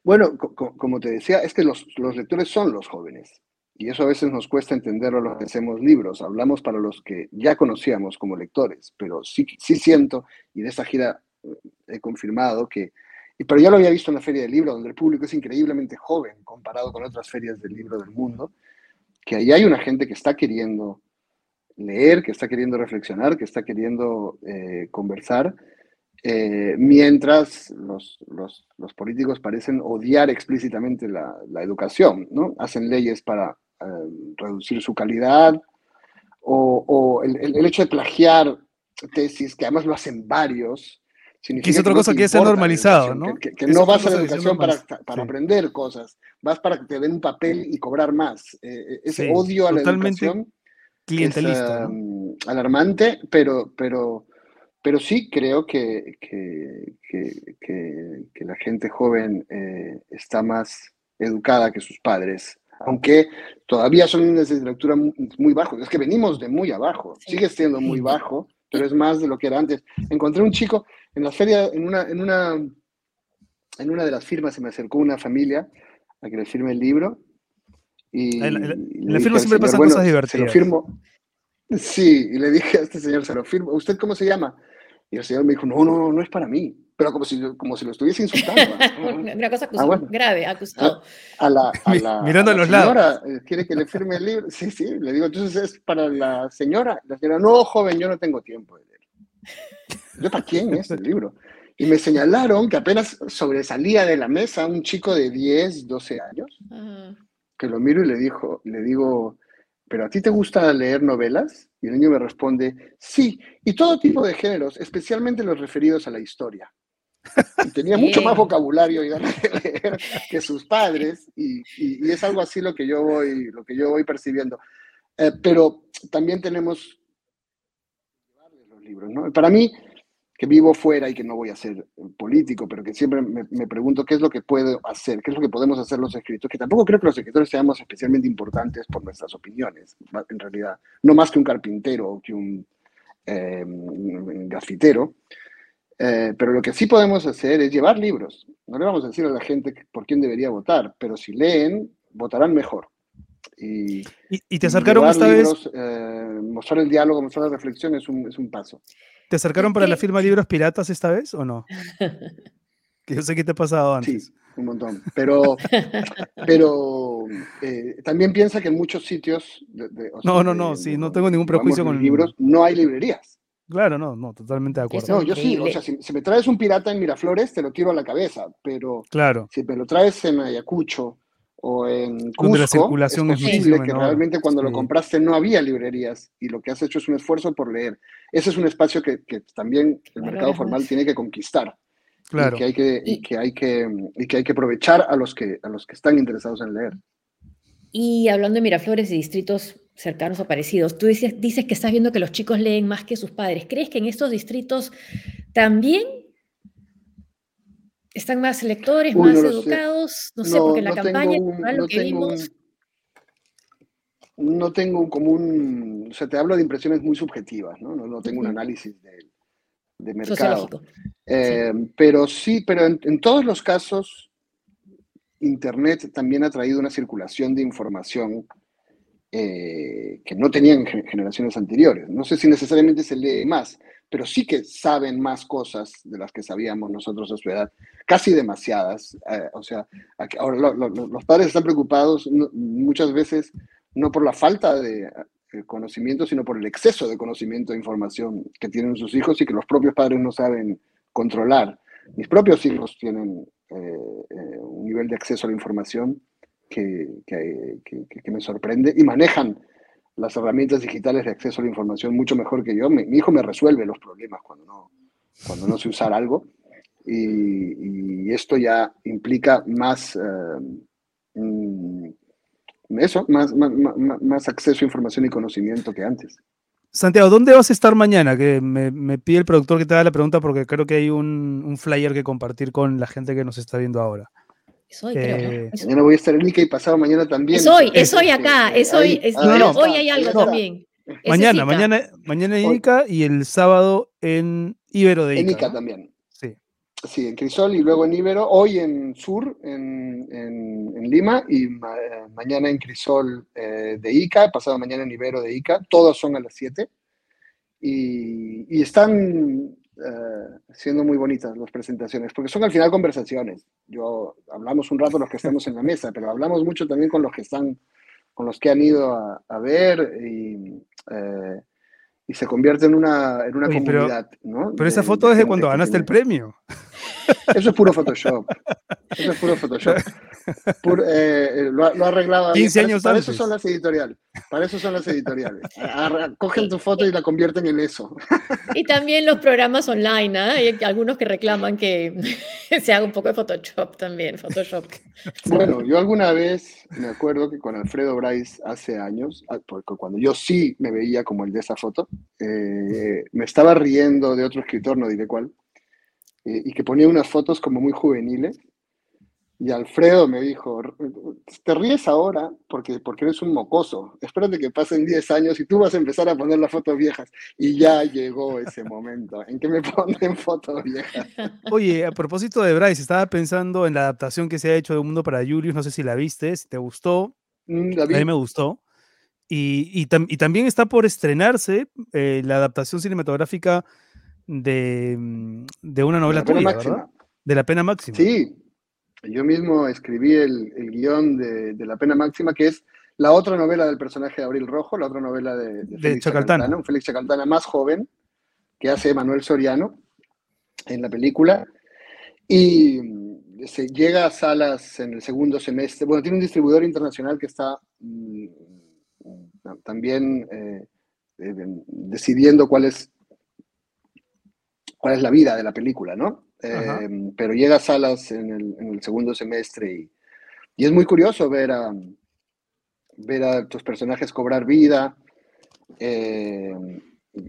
Bueno, como te decía, es que los, lectores son los jóvenes. Y eso a veces nos cuesta entenderlo los que hacemos libros. Hablamos para los que ya conocíamos como lectores, pero sí, sí siento, y de esta gira he confirmado que, pero ya lo había visto en la feria del libro, donde el público es increíblemente joven comparado con otras ferias del libro del mundo, que ahí hay una gente que está queriendo leer, que está queriendo reflexionar, que está queriendo eh, conversar, eh, mientras los, los, los, políticos parecen odiar explícitamente la, la educación, ¿no? Hacen leyes para eh, reducir su calidad, o, o el, el, hecho de plagiar tesis, que además lo hacen varios, que es otra cosa que ya se ha normalizado, ¿no? Que, no vas a la educación para, para aprender cosas, vas para que te den un papel y cobrar más. Eh, eh, ese odio a la educación clientelista. Es, um, alarmante, pero, pero, pero sí creo que, que, que la gente joven eh, está más educada que sus padres aunque todavía son índices de lectura muy, bajos. Es que venimos de muy abajo, sigue siendo muy bajo, pero es más de lo que era antes. Encontré un chico en la feria, en una, en una, en una de las firmas se me acercó una familia a que le firme el libro. Y, en la, firma siempre pasan cosas divertidas. Se lo firmo. Sí, y le dije a este señor, se lo firmo. ¿Usted cómo se llama? Y el señor me dijo, no, no, no es para mí. Pero como si, como si lo estuviese insultando. Una cosa ah, grave, acusado. A, la, a la, Mirando a, los señora, eh, ¿Quiere que le firme el libro? Sí, sí, le digo, entonces es para la señora. La señora, no, joven, yo no tengo tiempo de leer. ¿Yo para quién es el libro? Y me señalaron que apenas sobresalía de la mesa un chico de 10, 12 años, que lo miro y le, dijo, le digo, ¿pero a ti te gusta leer novelas? Y el niño me responde, sí, y todo tipo de géneros, especialmente los referidos a la historia. Y tenía mucho más vocabulario y ganas de leer que sus padres, y, y, es algo así lo que yo voy, lo que yo voy percibiendo. Eh, pero también tenemos los libros, ¿no? Para mí, que vivo fuera y que no voy a ser político, pero que siempre me, pregunto qué es lo que puedo hacer, qué es lo que podemos hacer los escritores, que tampoco creo que los escritores seamos especialmente importantes por nuestras opiniones, en realidad, no más que un carpintero o que un, eh, grafitero, eh, pero lo que sí podemos hacer es llevar libros. No le vamos a decir a la gente por quién debería votar, pero si leen, votarán mejor. Y, ¿Y, te acercaron esta vez? Eh, mostrar el diálogo, mostrar la reflexión es un, es un paso. ¿Te acercaron para la firma de libros piratas esta vez o no? que yo sé que te ha pasado antes. un montón. Pero, pero eh, también piensa que en muchos sitios... no, no, no, sí, no tengo ningún prejuicio con libros. No hay librerías. Claro, no, no, totalmente de acuerdo. No, yo sí, o sea, si, me traes un pirata en Miraflores, te lo tiro a la cabeza, pero claro. si me lo traes en Ayacucho o en Cusco, Donde la circulación es posible que realmente cuando lo compraste no había librerías y lo que has hecho es un esfuerzo por leer. Ese es un espacio que, que también el mercado formal tiene que conquistar. Claro. Y que hay que, y que hay que, y que hay que aprovechar a los que, a los que están interesados en leer. Y hablando de Miraflores y distritos cercanos o parecidos, tú dices, dices que estás viendo que los chicos leen más que sus padres. ¿Crees que en estos distritos también están más lectores, más educados? No sé, porque en la campaña lo que vimos... no tengo un común, o sea, te hablo de impresiones muy subjetivas, ¿no? No, tengo un análisis de, de mercado. Eh, pero sí, pero en, todos los casos, Internet también ha traído una circulación de información eh, que no tenían generaciones anteriores. No sé si necesariamente se lee más, pero sí que saben más cosas de las que sabíamos nosotros a su edad, casi demasiadas. Eh, o sea, ahora los padres están preocupados muchas veces no por la falta de conocimiento, sino por el exceso de conocimiento e información que tienen sus hijos y que los propios padres no saben controlar. Mis propios hijos tienen eh, eh, un nivel de acceso a la información que, que, me sorprende y manejan las herramientas digitales de acceso a la información mucho mejor que yo. Mi, hijo me resuelve los problemas cuando no, cuando no sé usar algo y, esto ya implica más... Eh, mm, eso, más, más, acceso a información y conocimiento que antes. Santiago, ¿dónde vas a estar mañana? Que me, pide el productor que te haga la pregunta porque creo que hay un, flyer que compartir con la gente que nos está viendo ahora. Es hoy, creo, eh, Mañana voy a estar en Ica y pasado mañana también. Es hoy, es hoy acá, es hoy, hoy hay algo también. Mañana, mañana, mañana en Ica y el sábado en Ibero de Ica. En Ica también. Sí, en Crisol y luego en Ibero, hoy en Sur, en, Lima, y mañana en Crisol eh, de Ica, pasado mañana en Ibero de Ica, todos son a las 7. Y, están eh, siendo muy bonitas las presentaciones, porque son al final conversaciones. Yo hablamos un rato los que estamos en la mesa, pero hablamos mucho también con los que están, con los que han ido a, ver y eh, y se convierte en una, en una comunidad. Pero, ¿no? pero esa foto es de cuando ganaste el premio. Eso es puro Photoshop. Eso es puro Photoshop. Eh, lo, ha arreglado. 15 años para, eso son las editoriales. Para eso son las editoriales. Cogen tu foto y la convierten en eso. Y también los programas online. ¿eh? Hay algunos que reclaman que se haga un poco de Photoshop también. Photoshop. Bueno, yo alguna vez me acuerdo que con Alfredo Bryce hace años, ah, porque cuando yo sí me veía como el de esa foto, eh, me estaba riendo de otro escritor, no diré cuál eh, y que ponía unas fotos como muy juveniles. Y Alfredo me dijo, te ríes ahora porque, porque eres un mocoso. Espérate que pasen 10 años y tú vas a empezar a poner las fotos viejas. Y ya llegó ese momento en que me ponen fotos viejas. Oye, a propósito de Bryce, estaba pensando en la adaptación que se ha hecho de Un Mundo para Julius. No sé si la viste, si te gustó. Mm, a mí me gustó. Y, y, también está por estrenarse eh, la adaptación cinematográfica de, mm, de una novela de tuya, ¿verdad? De la pena máxima. Sí, yo mismo escribí el, el guion de, de, La pena máxima, que es la otra novela del personaje de Abril Rojo, la otra novela de, de Félix Chacaltana. un Félix Chacaltana más joven, que hace Manuel Soriano en la película. Y mm, se llega a salas en el segundo semestre. Bueno, tiene un distribuidor internacional que está mm, también eh, eh, decidiendo cuál es cuál es la vida de la película, ¿no? Eh, pero llega a salas en el, segundo semestre y, es muy curioso ver a, ver a tus personajes cobrar vida, eh,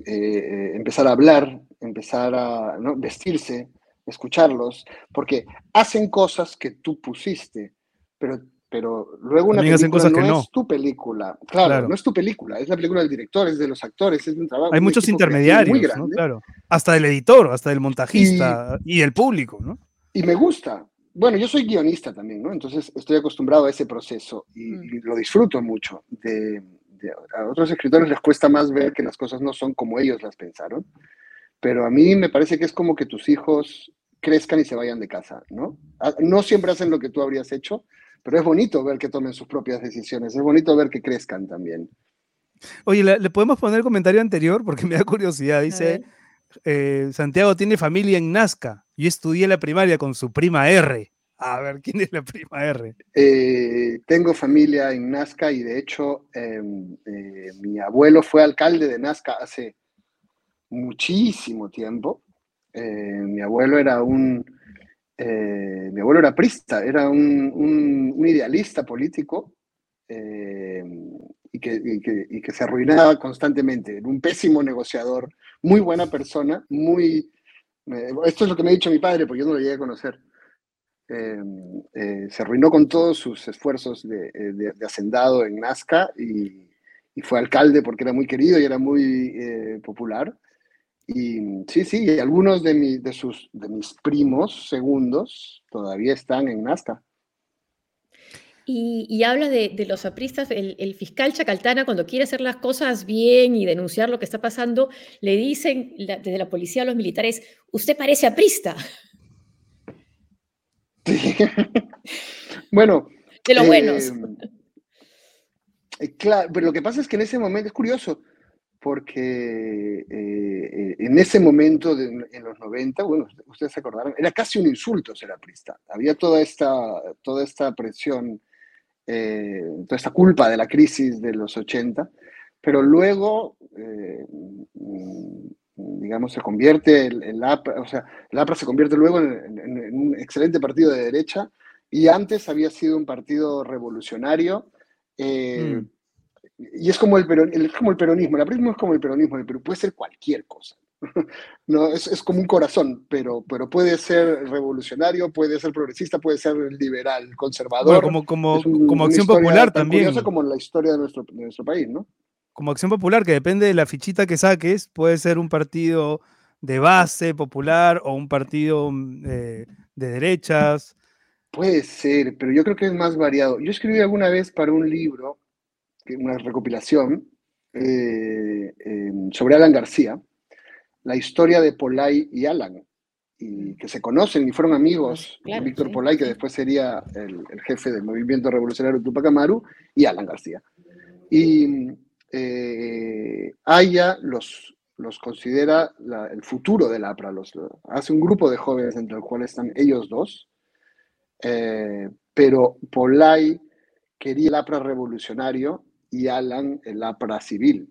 eh, empezar a hablar, empezar a vestirse, escucharlos, porque hacen cosas que tú pusiste, pero pero luego una película no, es tu película. Claro, no es tu película, es la película del director, es de los actores, es un trabajo. Hay muchos intermediarios, Claro. Hasta del editor, hasta del montajista y, el público, ¿no? Y me gusta. Bueno, yo soy guionista también, ¿no? Entonces estoy acostumbrado a ese proceso y, mm. lo disfruto mucho. De, a otros escritores les cuesta más ver que las cosas no son como ellos las pensaron, pero a mí me parece que es como que tus hijos crezcan y se vayan de casa, ¿no? Ah, no siempre hacen lo que tú habrías hecho, pero es bonito ver que tomen sus propias decisiones, es bonito ver que crezcan también. Oye, ¿le, podemos poner el comentario anterior? Porque me da curiosidad. Dice, eh, Santiago tiene familia en Nazca. Yo estudié la primaria con su prima R. A ver, ¿quién es la prima R? Eh, tengo familia en Nazca y de hecho em, eh, mi abuelo fue alcalde de Nazca hace muchísimo tiempo. mi abuelo era un, mi abuelo era prista, era un, idealista político y que, se arruinaba constantemente, era un pésimo negociador, muy buena persona, muy... esto es lo que me ha dicho mi padre, porque yo no lo llegué a conocer. Eh, eh, se arruinó con todos sus esfuerzos de, eh, hacendado en Nazca y, fue alcalde porque era muy querido y era muy popular. Y sí, sí, algunos de, de, sus, de mis primos segundos todavía están en Nazca. Y, habla de, los apristas, el, fiscal Chacaltana cuando quiere hacer las cosas bien y denunciar lo que está pasando, le dicen desde la policía a los militares, usted parece aprista. bueno. De los buenos. Eh, claro, pero lo que pasa es que en ese momento es curioso, porque eh, en ese momento, en los 90, bueno, ustedes se acordarán, era casi un insulto ser aprista. Había toda esta, toda esta presión eh, toda esta culpa de la crisis de los 80, pero luego, eh, digamos, se convierte el, APRA, o sea, el APRA se convierte luego en, un excelente partido de derecha y antes había sido un partido revolucionario. Eh, mm. Y es como el, es como el peronismo, el aprismo es como el peronismo, pero puede ser cualquier cosa. no, es, como un corazón, pero, pero puede ser revolucionario, puede ser progresista, puede ser liberal, conservador. como, como, como acción popular también. como la historia de nuestro, nuestro país, ¿no? Como acción popular, que depende de la fichita que saques, puede ser un partido de base popular o un partido eh, de derechas. Puede ser, pero yo creo que es más variado. Yo escribí alguna vez para un libro, una recopilación, eh, sobre Alan García, la historia de Polay y Alan, y que se conocen y fueron amigos. Víctor Polay, que después sería el, jefe del movimiento revolucionario Tupac Amaru, y Alan García. Y eh, Aya los, los considera el futuro del APRA. Los, hace un grupo de jóvenes entre los cuales están ellos dos, eh, pero Polay quería el APRA revolucionario y Alan el APRA civil.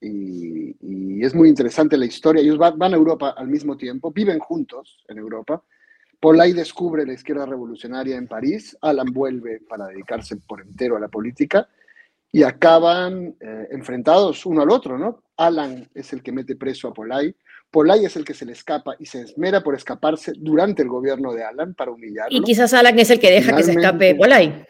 Y, es muy interesante la historia. Ellos van, a Europa al mismo tiempo, viven juntos en Europa. Polay descubre la izquierda revolucionaria en París, Alan vuelve para dedicarse por entero a la política y acaban eh, enfrentados uno al otro, ¿no? Alan es el que mete preso a Polay, Polay es el que se le escapa y se esmera por escaparse durante el gobierno de Alan para humillarlo. Y quizás Alan es el que deja que se escape Polay.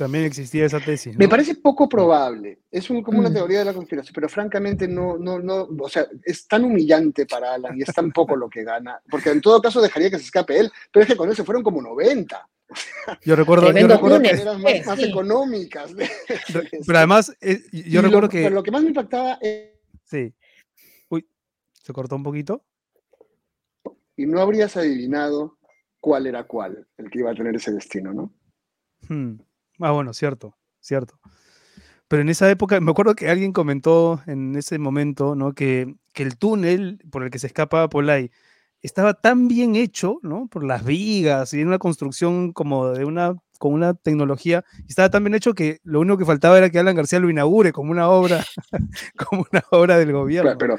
También existía esa tesis. Me parece poco probable. Es como una mm. teoría de la conspiración, pero francamente no, no, no, o sea, es tan humillante para Alan y es tan poco lo que gana, porque en todo caso dejaría que se escape él, pero es que con él se fueron como 90. Yo recuerdo, yo recuerdo que eran más, económicas. pero además, eh, yo recuerdo que... Pero lo que más me impactaba es... Sí. Uy, se cortó un poquito. Y no habrías adivinado cuál era cuál, el que iba a tener ese destino, ¿no? Hmm. Ah, bueno, cierto, cierto. Pero en esa época, me acuerdo que alguien comentó en ese momento, ¿no? Que, el túnel por el que se escapa Polay estaba tan bien hecho, ¿no? Por las vigas y en una construcción como de una, con una tecnología, estaba tan bien hecho que lo único que faltaba era que Alan García lo inaugure como una obra, como una obra del gobierno. Pero,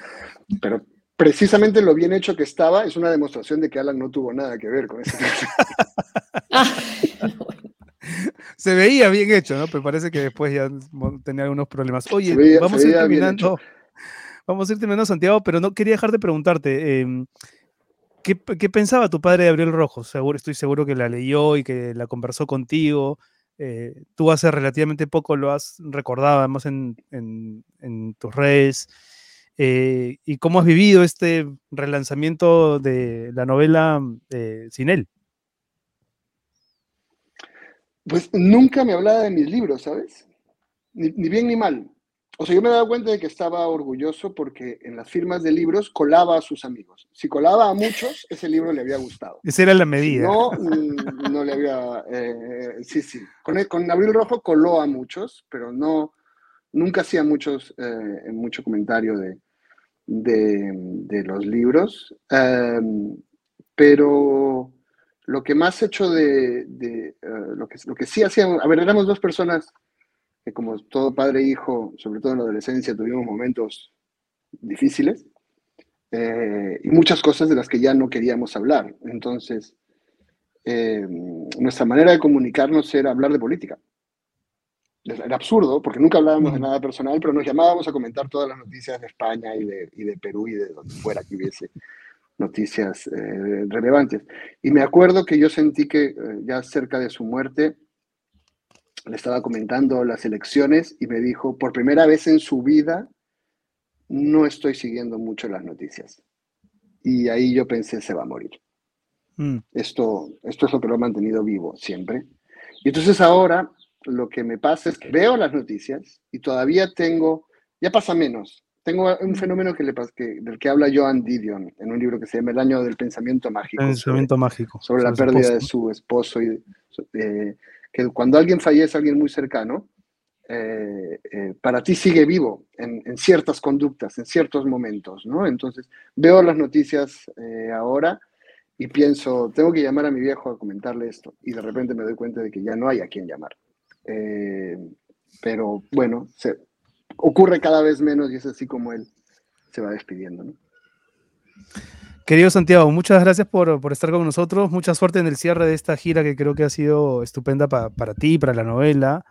pero precisamente lo bien hecho que estaba es una demostración de que Alan no tuvo nada que ver con ese. se veía bien hecho, ¿no? Pero parece que después ya tenía algunos problemas. Oye, vamos a ir terminando. Vamos a ir terminando, Santiago, pero no quería dejar de preguntarte. Em, ¿qué, pensaba tu padre de Gabriel Rojo? Seguro, estoy seguro que la leyó y que la conversó contigo. Eh, tú hace relativamente poco lo has recordado, además en, tus redes. Eh, ¿Y cómo has vivido este relanzamiento de la novela eh, sin él? Pues nunca me hablaba de mis libros, ¿sabes? Ni, bien ni mal. o sea, yo me daba cuenta de que estaba orgulloso porque en las firmas de libros colaba a sus amigos. Si colaba a muchos, ese libro le había gustado. Esa era la medida. no, mm, no le había... Eh, sí, sí. Con, con, Abril Rojo coló a muchos, pero no, nunca hacía muchos, eh, mucho comentario de, de, de los libros. Um, pero lo que más hecho de, de uh, lo, que, lo que sí hacíamos, a ver, éramos dos personas que como todo padre e hijo, sobre todo en la adolescencia, tuvimos momentos difíciles eh, y muchas cosas de las que ya no queríamos hablar. Entonces, eh, nuestra manera de comunicarnos era hablar de política. Era absurdo, porque nunca hablábamos de nada personal, pero nos llamábamos a comentar todas las noticias de España y de, y de Perú y de donde fuera que hubiese noticias eh, relevantes. Y me acuerdo que yo sentí que eh, ya cerca de su muerte, le estaba comentando las elecciones y me dijo, por primera vez en su vida, no estoy siguiendo mucho las noticias. Y ahí yo pensé, se va a morir. Mm. Esto, esto es lo que lo ha mantenido vivo siempre. Y entonces ahora lo que me pasa es que veo las noticias y todavía tengo, ya pasa menos. Tengo un fenómeno que le, que, del que habla Joan Didion en un libro que se llama El año del pensamiento mágico. Pensamiento sobre, mágico. Sobre, la pérdida esposo. de su esposo y eh, que cuando alguien fallece, alguien muy cercano, eh, eh, para ti sigue vivo en, en, ciertas conductas, en ciertos momentos, ¿no? Entonces, veo las noticias ahora y pienso, tengo que llamar a mi viejo a comentarle esto, y de repente me doy cuenta de que ya no hay a quien llamar. Pero bueno, se, ocurre cada vez menos y es así como él se va despidiendo, ¿no? Querido Santiago, muchas gracias por, por, estar con nosotros. Mucha suerte en el cierre de esta gira que creo que ha sido estupenda pa, para ti, para la novela.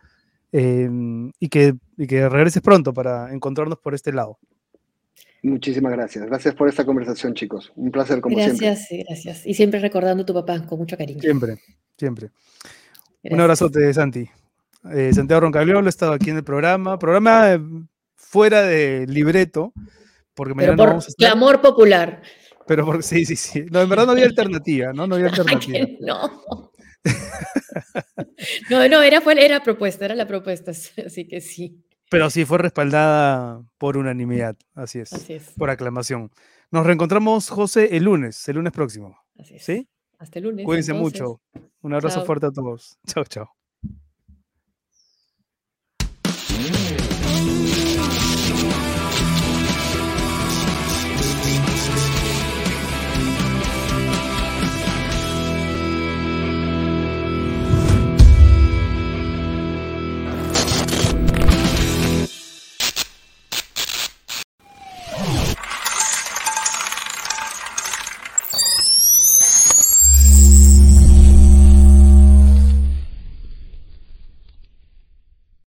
Eh, y, que, y que regreses pronto para encontrarnos por este lado. Muchísimas gracias. Gracias por esta conversación, chicos. Un placer, como gracias, siempre. Gracias, gracias. Y siempre recordando a tu papá con mucho cariño. Siempre, siempre. Gracias. Un abrazote, Santi. Eh, Santiago Roncagliolo ha estado aquí en el programa. Programa eh, fuera de libreto. Porque Pero por vamos a estar... clamor popular. Pero por, sí, sí, sí. No, en verdad no había alternativa, ¿no? No había alternativa. no. no, no, era, fue, era propuesta, era la propuesta, así que sí. Pero sí fue respaldada por unanimidad, así es, así es. por aclamación. Nos reencontramos, José, el lunes, el lunes próximo. Así es. ¿Sí? Hasta el lunes. Cuídense entonces. mucho. Un abrazo Chao. fuerte a todos. Chao, chao.